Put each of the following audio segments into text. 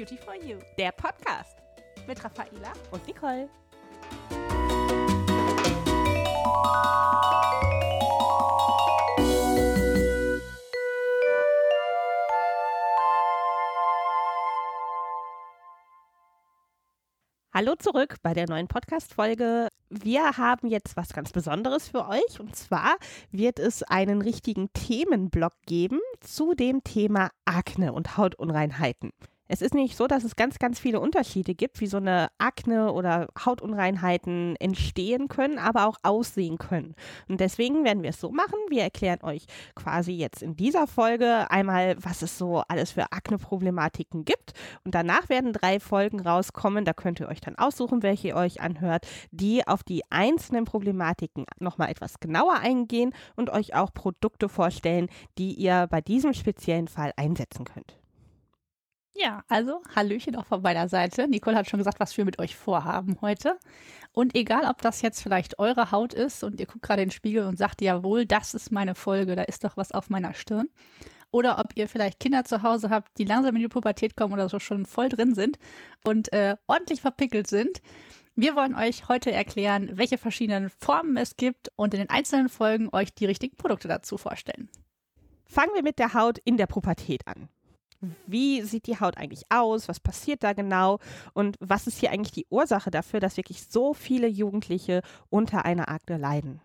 Beauty for You, der Podcast mit Raffaela und Nicole. Hallo zurück bei der neuen Podcast-Folge. Wir haben jetzt was ganz Besonderes für euch und zwar wird es einen richtigen Themenblock geben zu dem Thema Akne und Hautunreinheiten. Es ist nicht so, dass es ganz, ganz viele Unterschiede gibt, wie so eine Akne oder Hautunreinheiten entstehen können, aber auch aussehen können. Und deswegen werden wir es so machen. Wir erklären euch quasi jetzt in dieser Folge einmal, was es so alles für Akne-Problematiken gibt. Und danach werden drei Folgen rauskommen. Da könnt ihr euch dann aussuchen, welche ihr euch anhört, die auf die einzelnen Problematiken nochmal etwas genauer eingehen und euch auch Produkte vorstellen, die ihr bei diesem speziellen Fall einsetzen könnt. Ja, also Hallöchen auch von meiner Seite. Nicole hat schon gesagt, was wir mit euch vorhaben heute. Und egal, ob das jetzt vielleicht eure Haut ist und ihr guckt gerade in den Spiegel und sagt, jawohl, das ist meine Folge, da ist doch was auf meiner Stirn. Oder ob ihr vielleicht Kinder zu Hause habt, die langsam in die Pubertät kommen oder so schon voll drin sind und äh, ordentlich verpickelt sind. Wir wollen euch heute erklären, welche verschiedenen Formen es gibt und in den einzelnen Folgen euch die richtigen Produkte dazu vorstellen. Fangen wir mit der Haut in der Pubertät an. Wie sieht die Haut eigentlich aus? Was passiert da genau? Und was ist hier eigentlich die Ursache dafür, dass wirklich so viele Jugendliche unter einer Akne leiden?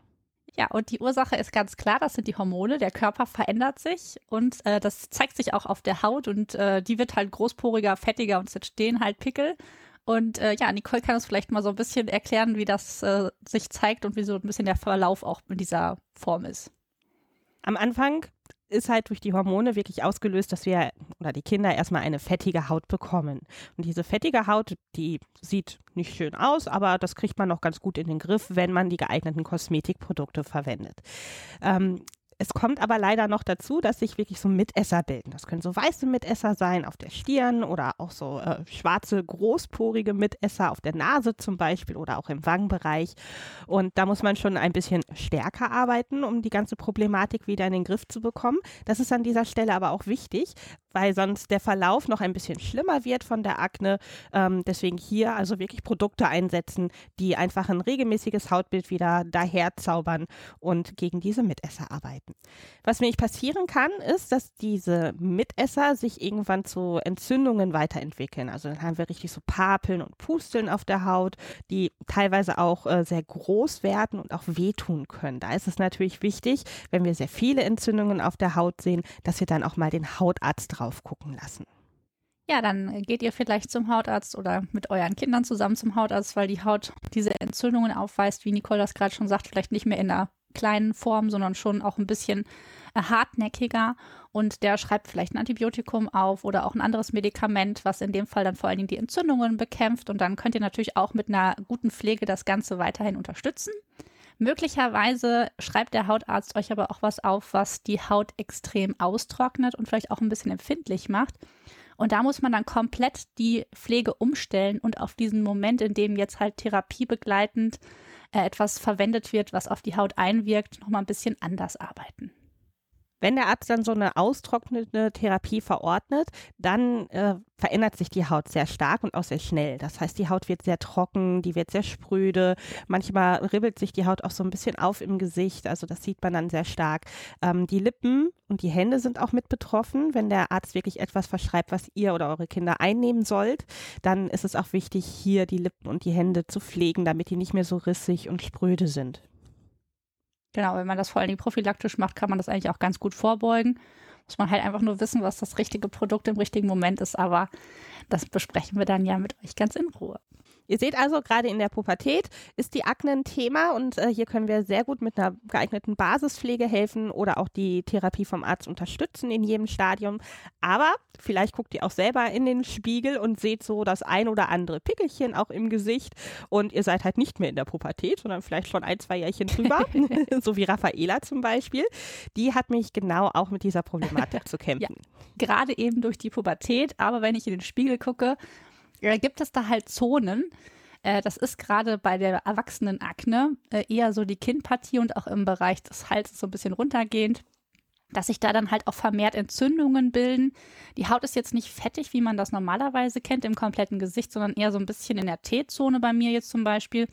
Ja, und die Ursache ist ganz klar, das sind die Hormone. Der Körper verändert sich und äh, das zeigt sich auch auf der Haut und äh, die wird halt großporiger, fettiger und es entstehen halt Pickel. Und äh, ja, Nicole kann uns vielleicht mal so ein bisschen erklären, wie das äh, sich zeigt und wie so ein bisschen der Verlauf auch in dieser Form ist. Am Anfang ist halt durch die Hormone wirklich ausgelöst, dass wir oder die Kinder erstmal eine fettige Haut bekommen. Und diese fettige Haut, die sieht nicht schön aus, aber das kriegt man noch ganz gut in den Griff, wenn man die geeigneten Kosmetikprodukte verwendet. Ähm, es kommt aber leider noch dazu, dass sich wirklich so Mitesser bilden. Das können so weiße Mitesser sein auf der Stirn oder auch so äh, schwarze, großporige Mitesser auf der Nase zum Beispiel oder auch im Wangenbereich. Und da muss man schon ein bisschen stärker arbeiten, um die ganze Problematik wieder in den Griff zu bekommen. Das ist an dieser Stelle aber auch wichtig, weil sonst der Verlauf noch ein bisschen schlimmer wird von der Akne. Ähm, deswegen hier also wirklich Produkte einsetzen, die einfach ein regelmäßiges Hautbild wieder daherzaubern und gegen diese Mitesser arbeiten. Was nämlich passieren kann, ist, dass diese Mitesser sich irgendwann zu Entzündungen weiterentwickeln. Also dann haben wir richtig so Papeln und Pusteln auf der Haut, die teilweise auch äh, sehr groß werden und auch wehtun können. Da ist es natürlich wichtig, wenn wir sehr viele Entzündungen auf der Haut sehen, dass wir dann auch mal den Hautarzt drauf gucken lassen. Ja, dann geht ihr vielleicht zum Hautarzt oder mit euren Kindern zusammen zum Hautarzt, weil die Haut diese Entzündungen aufweist, wie Nicole das gerade schon sagt, vielleicht nicht mehr in der kleinen Form, sondern schon auch ein bisschen äh, hartnäckiger. Und der schreibt vielleicht ein Antibiotikum auf oder auch ein anderes Medikament, was in dem Fall dann vor allen Dingen die Entzündungen bekämpft. Und dann könnt ihr natürlich auch mit einer guten Pflege das Ganze weiterhin unterstützen. Möglicherweise schreibt der Hautarzt euch aber auch was auf, was die Haut extrem austrocknet und vielleicht auch ein bisschen empfindlich macht. Und da muss man dann komplett die Pflege umstellen und auf diesen Moment, in dem jetzt halt therapiebegleitend etwas verwendet wird, was auf die Haut einwirkt, nochmal ein bisschen anders arbeiten. Wenn der Arzt dann so eine austrocknende Therapie verordnet, dann äh, verändert sich die Haut sehr stark und auch sehr schnell. Das heißt, die Haut wird sehr trocken, die wird sehr spröde. Manchmal ribbelt sich die Haut auch so ein bisschen auf im Gesicht. Also das sieht man dann sehr stark. Ähm, die Lippen und die Hände sind auch mit betroffen. Wenn der Arzt wirklich etwas verschreibt, was ihr oder eure Kinder einnehmen sollt, dann ist es auch wichtig, hier die Lippen und die Hände zu pflegen, damit die nicht mehr so rissig und spröde sind. Genau, wenn man das vor allem prophylaktisch macht, kann man das eigentlich auch ganz gut vorbeugen. Muss man halt einfach nur wissen, was das richtige Produkt im richtigen Moment ist, aber das besprechen wir dann ja mit euch ganz in Ruhe. Ihr seht also, gerade in der Pubertät ist die Akne ein Thema und äh, hier können wir sehr gut mit einer geeigneten Basispflege helfen oder auch die Therapie vom Arzt unterstützen in jedem Stadium. Aber vielleicht guckt ihr auch selber in den Spiegel und seht so das ein oder andere Pickelchen auch im Gesicht und ihr seid halt nicht mehr in der Pubertät, sondern vielleicht schon ein, zwei Jährchen drüber, so wie Raffaela zum Beispiel. Die hat mich genau auch mit dieser Problematik zu kämpfen. Ja, gerade eben durch die Pubertät, aber wenn ich in den Spiegel gucke, gibt es da halt Zonen. Äh, das ist gerade bei der Erwachsenenakne äh, eher so die Kinnpartie und auch im Bereich des Halses so ein bisschen runtergehend. dass sich da dann halt auch vermehrt Entzündungen bilden. Die Haut ist jetzt nicht fettig, wie man das normalerweise kennt im kompletten Gesicht, sondern eher so ein bisschen in der T-Zone bei mir jetzt zum Beispiel.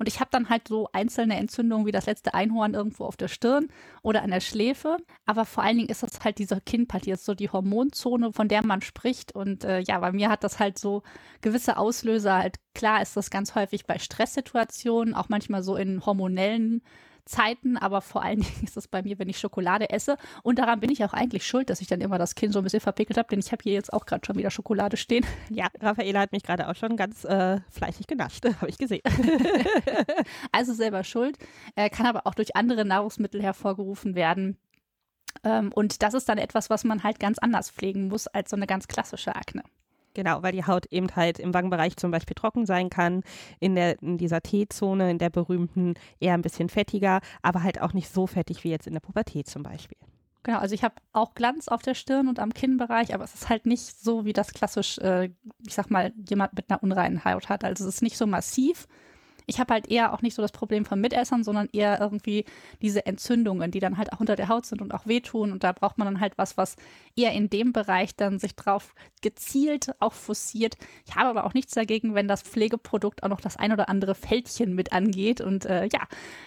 Und ich habe dann halt so einzelne Entzündungen wie das letzte Einhorn irgendwo auf der Stirn oder an der Schläfe. Aber vor allen Dingen ist das halt dieser Kinnpartie, ist so die Hormonzone, von der man spricht. Und äh, ja, bei mir hat das halt so gewisse Auslöser. Halt klar ist das ganz häufig bei Stresssituationen, auch manchmal so in hormonellen Zeiten, aber vor allen Dingen ist es bei mir, wenn ich Schokolade esse. Und daran bin ich auch eigentlich schuld, dass ich dann immer das Kind so ein bisschen verpickelt habe, denn ich habe hier jetzt auch gerade schon wieder Schokolade stehen. Ja, Raffaela hat mich gerade auch schon ganz äh, fleißig genascht, habe ich gesehen. also selber schuld, äh, kann aber auch durch andere Nahrungsmittel hervorgerufen werden. Ähm, und das ist dann etwas, was man halt ganz anders pflegen muss als so eine ganz klassische Akne. Genau, weil die Haut eben halt im Wangenbereich zum Beispiel trocken sein kann, in, der, in dieser T-Zone, in der berühmten, eher ein bisschen fettiger, aber halt auch nicht so fettig wie jetzt in der Pubertät zum Beispiel. Genau, also ich habe auch Glanz auf der Stirn und am Kinnbereich, aber es ist halt nicht so, wie das klassisch, äh, ich sag mal, jemand mit einer unreinen Haut hat. Also es ist nicht so massiv, ich habe halt eher auch nicht so das Problem von Mitessern, sondern eher irgendwie diese Entzündungen, die dann halt auch unter der Haut sind und auch wehtun. Und da braucht man dann halt was, was eher in dem Bereich dann sich drauf gezielt auch forciert. Ich habe aber auch nichts dagegen, wenn das Pflegeprodukt auch noch das ein oder andere Fältchen mit angeht. Und äh, ja,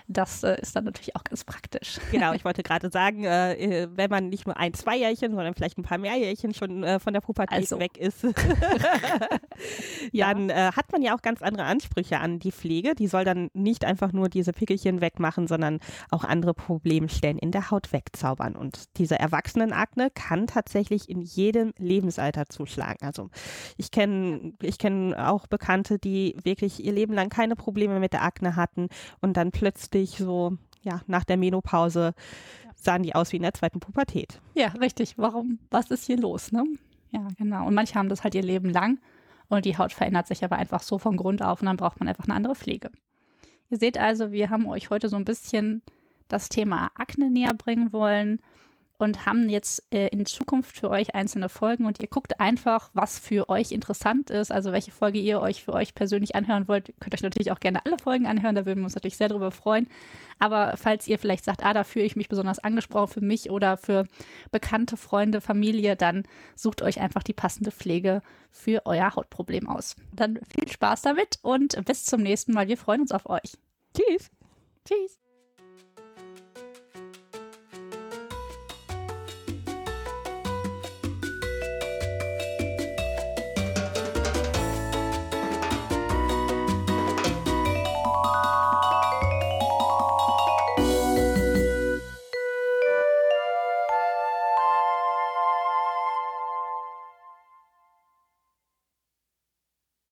das äh, ist dann natürlich auch ganz praktisch. Genau, ich wollte gerade sagen, äh, äh wenn man nicht nur ein, zwei Jährchen, sondern vielleicht ein paar mehr Jährchen schon äh, von der Pubertät also. weg ist, dann äh, hat man ja auch ganz andere Ansprüche an die Pflege die soll dann nicht einfach nur diese Pickelchen wegmachen, sondern auch andere Problemstellen in der Haut wegzaubern. Und diese Erwachsenenakne kann tatsächlich in jedem Lebensalter zuschlagen. Also ich kenne ich kenne auch Bekannte, die wirklich ihr Leben lang keine Probleme mit der Akne hatten und dann plötzlich so ja nach der Menopause sahen die aus wie in der zweiten Pubertät. Ja, richtig. Warum? Was ist hier los? Ne? Ja, genau. Und manche haben das halt ihr Leben lang und die Haut verändert sich aber einfach so von Grund auf und dann braucht man einfach eine andere Pflege. Ihr seht also, wir haben euch heute so ein bisschen das Thema Akne näher bringen wollen und haben jetzt äh, in Zukunft für euch einzelne Folgen und ihr guckt einfach, was für euch interessant ist, also welche Folge ihr euch für euch persönlich anhören wollt. Ihr könnt euch natürlich auch gerne alle Folgen anhören, da würden wir uns natürlich sehr darüber freuen. Aber falls ihr vielleicht sagt, ah, da fühle ich mich besonders angesprochen für mich oder für bekannte Freunde, Familie, dann sucht euch einfach die passende Pflege für euer Hautproblem aus. Dann viel Spaß damit und bis zum nächsten Mal. Wir freuen uns auf euch. Tschüss. Tschüss.